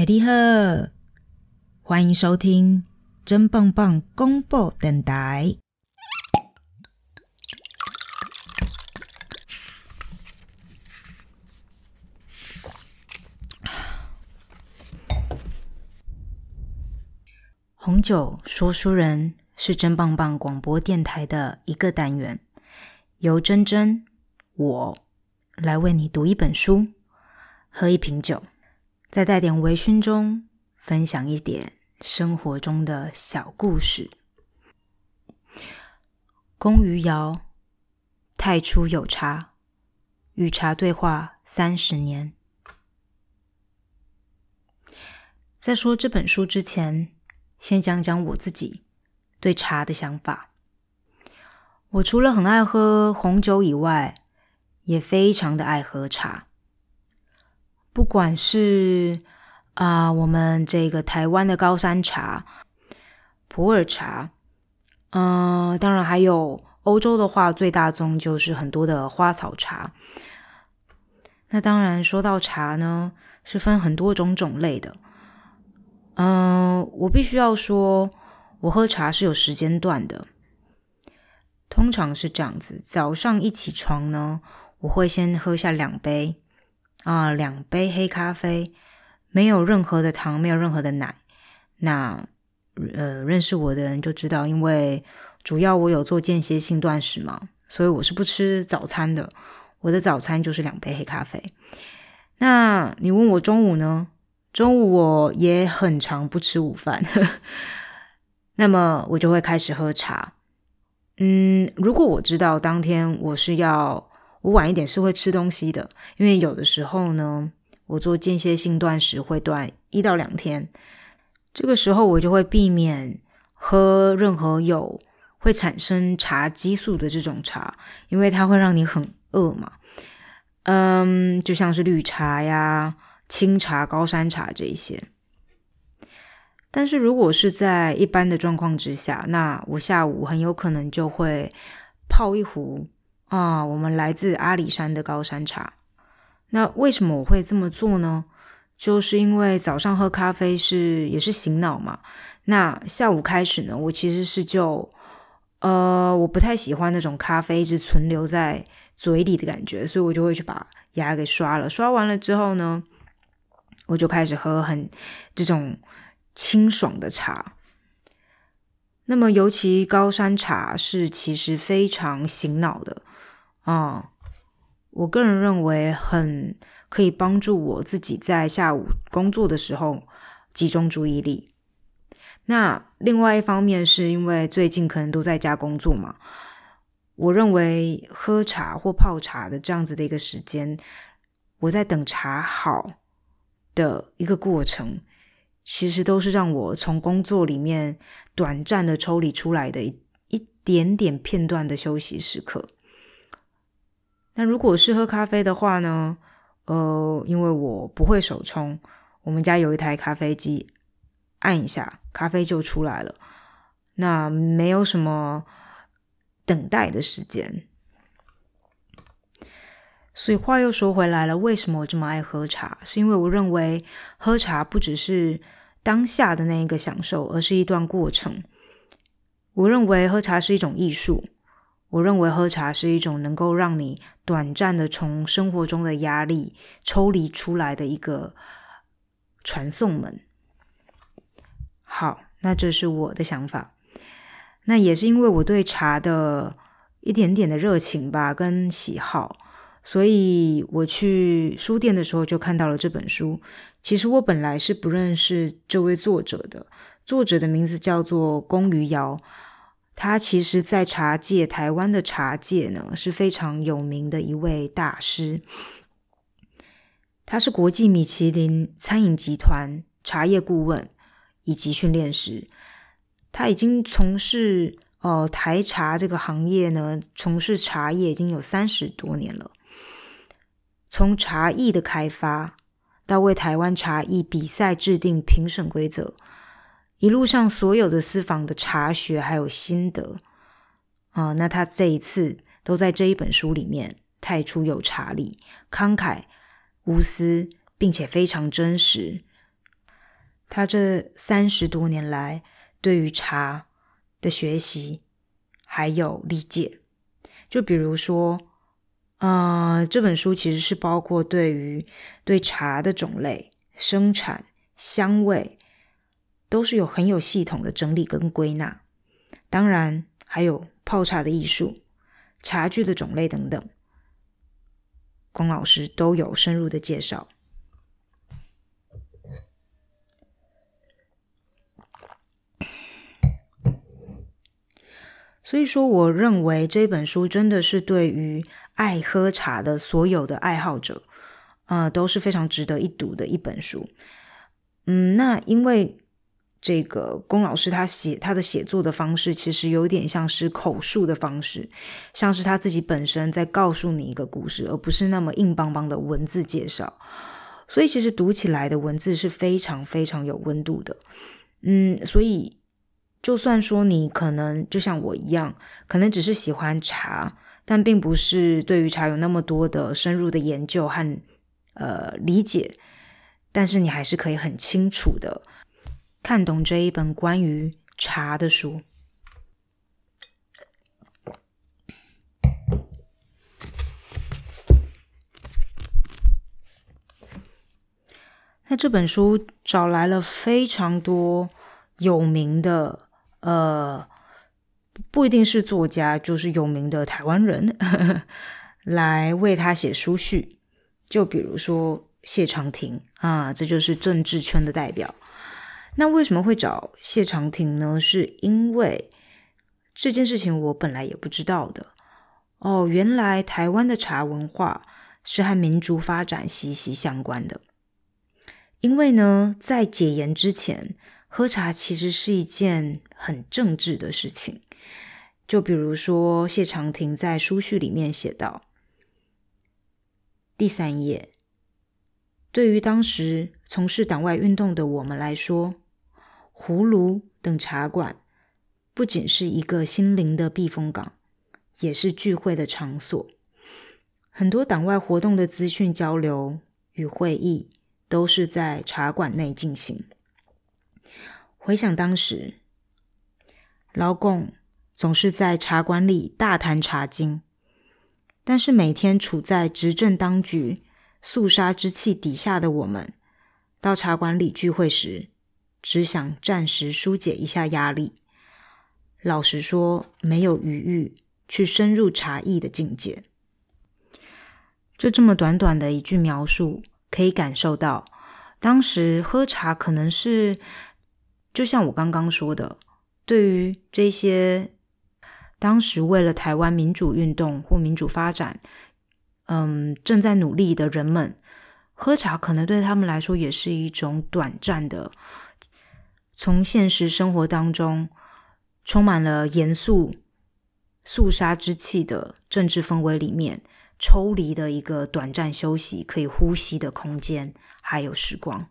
哎，你好，欢迎收听真棒棒公布电台。红酒说书人是真棒棒广播电台的一个单元，由真真我来为你读一本书，喝一瓶酒。再带点微醺中，分享一点生活中的小故事。龚于尧，太初有茶，与茶对话三十年。在说这本书之前，先讲讲我自己对茶的想法。我除了很爱喝红酒以外，也非常的爱喝茶。不管是啊，我们这个台湾的高山茶、普洱茶，嗯，当然还有欧洲的话，最大宗就是很多的花草茶。那当然说到茶呢，是分很多种种类的。嗯，我必须要说，我喝茶是有时间段的，通常是这样子：早上一起床呢，我会先喝下两杯。啊，两杯黑咖啡，没有任何的糖，没有任何的奶。那呃，认识我的人就知道，因为主要我有做间歇性断食嘛，所以我是不吃早餐的。我的早餐就是两杯黑咖啡。那你问我中午呢？中午我也很常不吃午饭，那么我就会开始喝茶。嗯，如果我知道当天我是要。我晚一点是会吃东西的，因为有的时候呢，我做间歇性断食会断一到两天，这个时候我就会避免喝任何有会产生茶激素的这种茶，因为它会让你很饿嘛。嗯，就像是绿茶呀、清茶、高山茶这一些。但是如果是在一般的状况之下，那我下午很有可能就会泡一壶。啊，我们来自阿里山的高山茶。那为什么我会这么做呢？就是因为早上喝咖啡是也是醒脑嘛。那下午开始呢，我其实是就呃，我不太喜欢那种咖啡一直存留在嘴里的感觉，所以我就会去把牙给刷了。刷完了之后呢，我就开始喝很这种清爽的茶。那么尤其高山茶是其实非常醒脑的。啊，我个人认为很可以帮助我自己在下午工作的时候集中注意力。那另外一方面是因为最近可能都在家工作嘛，我认为喝茶或泡茶的这样子的一个时间，我在等茶好的一个过程，其实都是让我从工作里面短暂的抽离出来的一一点点片段的休息时刻。那如果是喝咖啡的话呢？呃，因为我不会手冲，我们家有一台咖啡机，按一下咖啡就出来了。那没有什么等待的时间。所以话又说回来了，为什么我这么爱喝茶？是因为我认为喝茶不只是当下的那一个享受，而是一段过程。我认为喝茶是一种艺术。我认为喝茶是一种能够让你短暂的从生活中的压力抽离出来的一个传送门。好，那这是我的想法。那也是因为我对茶的一点点的热情吧，跟喜好，所以我去书店的时候就看到了这本书。其实我本来是不认识这位作者的，作者的名字叫做龚于尧。他其实，在茶界，台湾的茶界呢是非常有名的一位大师。他是国际米其林餐饮集团茶叶顾问以及训练师。他已经从事呃台茶这个行业呢，从事茶叶已经有三十多年了。从茶艺的开发，到为台湾茶艺比赛制定评审规则。一路上所有的私房的茶学还有心得啊，那他这一次都在这一本书里面太出有茶理、慷慨、无私，并且非常真实。他这三十多年来对于茶的学习还有理解。就比如说，呃，这本书其实是包括对于对茶的种类、生产、香味，都是有很有系统的整理跟归纳。当然，还有泡茶的艺术、茶具的种类等等，龚老师都有深入的介绍。所以说，我认为这本书真的是对于爱喝茶的所有的爱好者，呃，都是非常值得一读的一本书。嗯，那因为这个龚老师他写他的写作的方式，其实有点像是口述的方式，像是他自己本身在告诉你一个故事，而不是那么硬邦邦的文字介绍。所以，其实读起来的文字是非常非常有温度的。嗯，所以。就算说你可能就像我一样，可能只是喜欢茶，但并不是对于茶有那么多的深入的研究和呃理解，但是你还是可以很清楚的看懂这一本关于茶的书。那这本书找来了非常多有名的。呃，不一定是作家，就是有名的台湾人 来为他写书序。就比如说谢长廷啊，这就是政治圈的代表。那为什么会找谢长廷呢？是因为这件事情我本来也不知道的哦。原来台湾的茶文化是和民族发展息息相关的。因为呢，在解严之前。喝茶其实是一件很政治的事情，就比如说谢长廷在书序里面写道：第三页，对于当时从事党外运动的我们来说，葫芦等茶馆不仅是一个心灵的避风港，也是聚会的场所。很多党外活动的资讯交流与会议都是在茶馆内进行。回想当时，劳共总是在茶馆里大谈茶经，但是每天处在执政当局肃杀之气底下的我们，到茶馆里聚会时，只想暂时疏解一下压力。老实说，没有余裕去深入茶艺的境界。就这么短短的一句描述，可以感受到当时喝茶可能是。就像我刚刚说的，对于这些当时为了台湾民主运动或民主发展，嗯，正在努力的人们，喝茶可能对他们来说也是一种短暂的，从现实生活当中充满了严肃肃杀之气的政治氛围里面抽离的一个短暂休息、可以呼吸的空间，还有时光。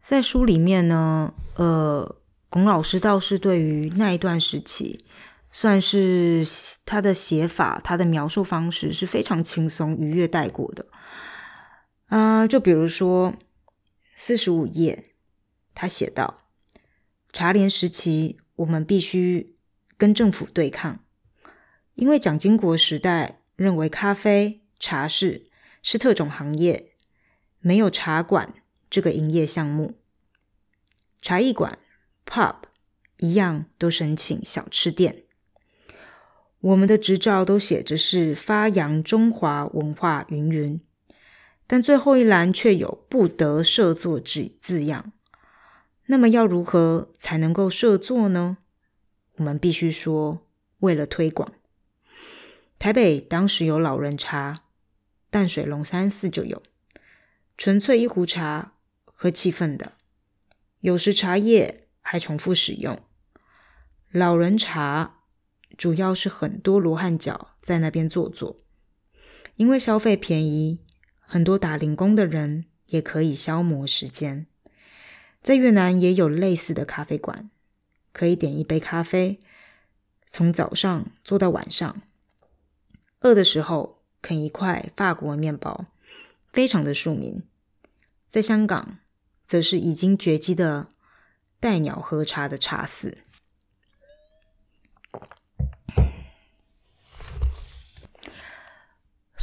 在书里面呢，呃，龚老师倒是对于那一段时期，算是他的写法、他的描述方式是非常轻松、愉悦带过的。啊，就比如说四十五页，他写道：“茶联时期，我们必须跟政府对抗，因为蒋经国时代认为咖啡、茶室是特种行业，没有茶馆。”这个营业项目，茶艺馆、pub 一样都申请小吃店。我们的执照都写着是发扬中华文化云云，但最后一栏却有不得设作字字样。那么要如何才能够设作呢？我们必须说，为了推广。台北当时有老人茶，淡水龙山寺就有纯粹一壶茶。喝气氛的，有时茶叶还重复使用。老人茶主要是很多罗汉脚在那边坐坐，因为消费便宜，很多打零工的人也可以消磨时间。在越南也有类似的咖啡馆，可以点一杯咖啡，从早上坐到晚上，饿的时候啃一块法国面包，非常的庶民。在香港。则是已经绝迹的带鸟喝茶的茶肆。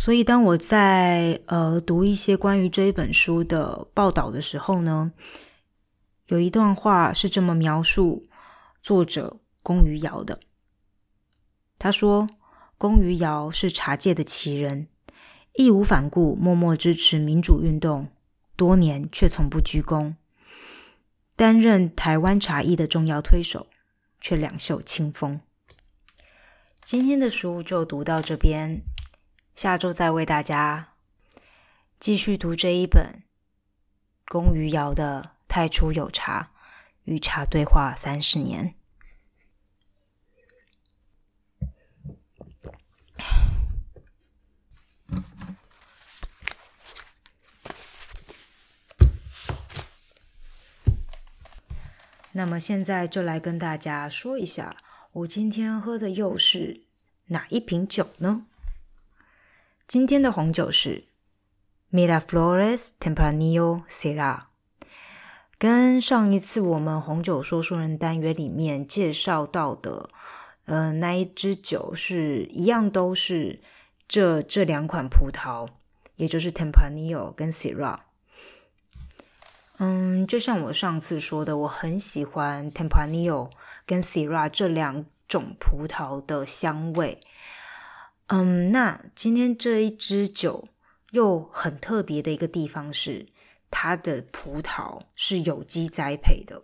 所以，当我在呃读一些关于这一本书的报道的时候呢，有一段话是这么描述作者龚于尧的。他说：“龚于尧是茶界的奇人，义无反顾，默默支持民主运动，多年却从不鞠躬。担任台湾茶艺的重要推手，却两袖清风。”今天的书就读到这边。下周再为大家继续读这一本龚于尧的《太初有茶与茶对话三十年》。那么现在就来跟大家说一下，我今天喝的又是哪一瓶酒呢？今天的红酒是 Miraflores Tempranillo Syrah，跟上一次我们红酒说书人单元里面介绍到的，呃，那一支酒是一样，都是这这两款葡萄，也就是 Tempranillo 跟 Syrah。嗯，就像我上次说的，我很喜欢 Tempranillo 跟 Syrah 这两种葡萄的香味。嗯，那今天这一支酒又很特别的一个地方是，它的葡萄是有机栽培的。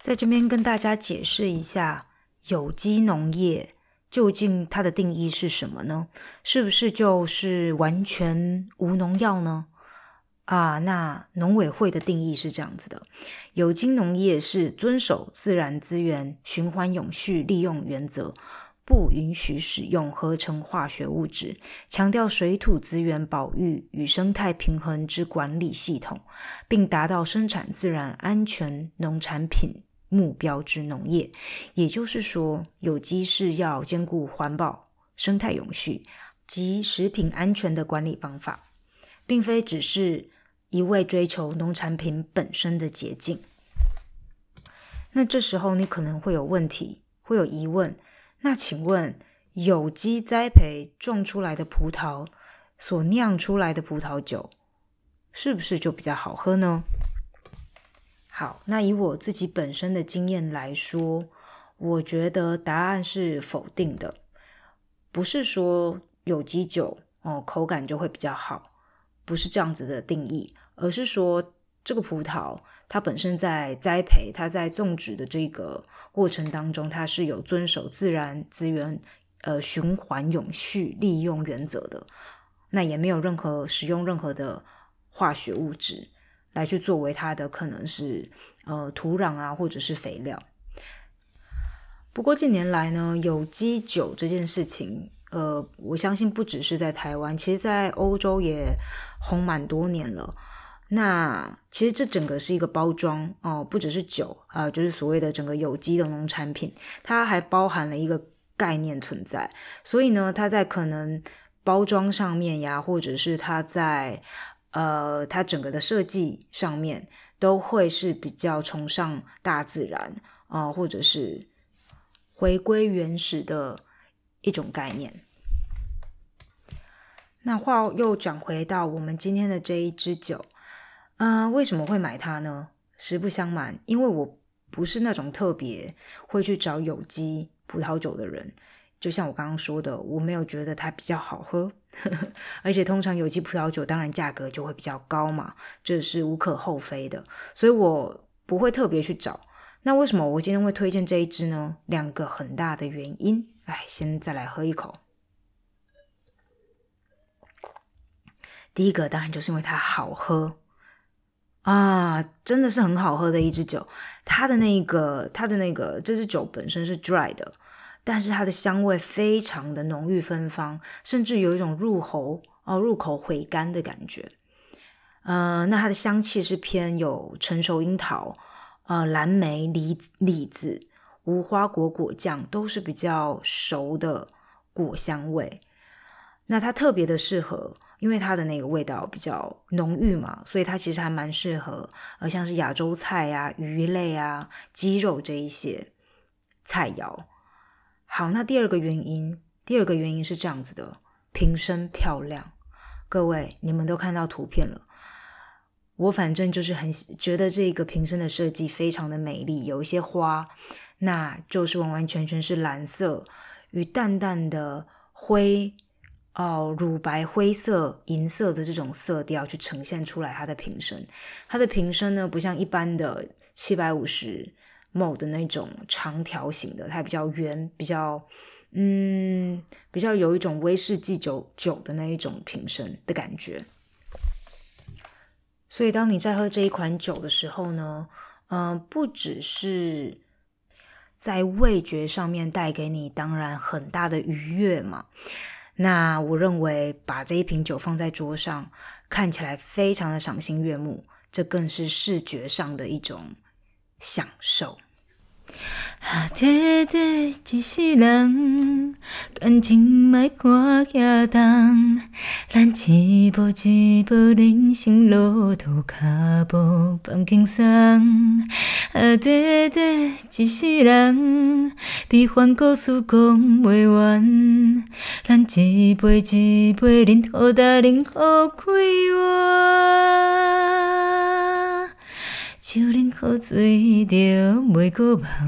在这边跟大家解释一下，有机农业究竟它的定义是什么呢？是不是就是完全无农药呢？啊，那农委会的定义是这样子的：有机农业是遵守自然资源循环永续利用原则。不允许使用合成化学物质，强调水土资源保育与生态平衡之管理系统，并达到生产自然安全农产品目标之农业。也就是说，有机是要兼顾环保、生态永续及食品安全的管理方法，并非只是一味追求农产品本身的捷径。那这时候你可能会有问题，会有疑问。那请问，有机栽培种出来的葡萄所酿出来的葡萄酒，是不是就比较好喝呢？好，那以我自己本身的经验来说，我觉得答案是否定的。不是说有机酒哦口感就会比较好，不是这样子的定义，而是说这个葡萄它本身在栽培、它在种植的这个。过程当中，它是有遵守自然资源呃循环永续利用原则的，那也没有任何使用任何的化学物质来去作为它的可能是呃土壤啊或者是肥料。不过近年来呢，有机酒这件事情，呃，我相信不只是在台湾，其实在欧洲也红蛮多年了。那其实这整个是一个包装哦，不只是酒啊，就是所谓的整个有机的农产品，它还包含了一个概念存在。所以呢，它在可能包装上面呀，或者是它在呃它整个的设计上面，都会是比较崇尚大自然啊，或者是回归原始的一种概念。那话又讲回到我们今天的这一支酒。啊，为什么会买它呢？实不相瞒，因为我不是那种特别会去找有机葡萄酒的人。就像我刚刚说的，我没有觉得它比较好喝，而且通常有机葡萄酒当然价格就会比较高嘛，这是无可厚非的，所以我不会特别去找。那为什么我今天会推荐这一支呢？两个很大的原因。哎，先再来喝一口。第一个当然就是因为它好喝。啊，真的是很好喝的一支酒。它的那个，它的那个，这支酒本身是 dry 的，但是它的香味非常的浓郁芬芳，甚至有一种入喉哦，入口回甘的感觉。呃，那它的香气是偏有成熟樱桃、呃蓝莓、梨李子、无花果果酱，都是比较熟的果香味。那它特别的适合。因为它的那个味道比较浓郁嘛，所以它其实还蛮适合，呃，像是亚洲菜啊、鱼类啊、鸡肉这一些菜肴。好，那第二个原因，第二个原因是这样子的，瓶身漂亮。各位，你们都看到图片了，我反正就是很觉得这个瓶身的设计非常的美丽，有一些花，那就是完完全全是蓝色与淡淡的灰哦，乳白灰色、银色的这种色调去呈现出来它的瓶身。它的瓶身呢，不像一般的七百五十。某的那种长条形的，它比较圆，比较嗯，比较有一种威士忌酒酒的那一种瓶身的感觉。所以，当你在喝这一款酒的时候呢，嗯，不只是在味觉上面带给你当然很大的愉悦嘛。那我认为把这一瓶酒放在桌上，看起来非常的赏心悦目，这更是视觉上的一种。享受。啊，短短一世人，感情莫看遐重。咱一步一步人生路途，脚步放轻松。啊，短短一世人，悲欢故事讲不完。咱一杯一杯饮，好大饮好快活。酒饮好醉，就袂搁梦。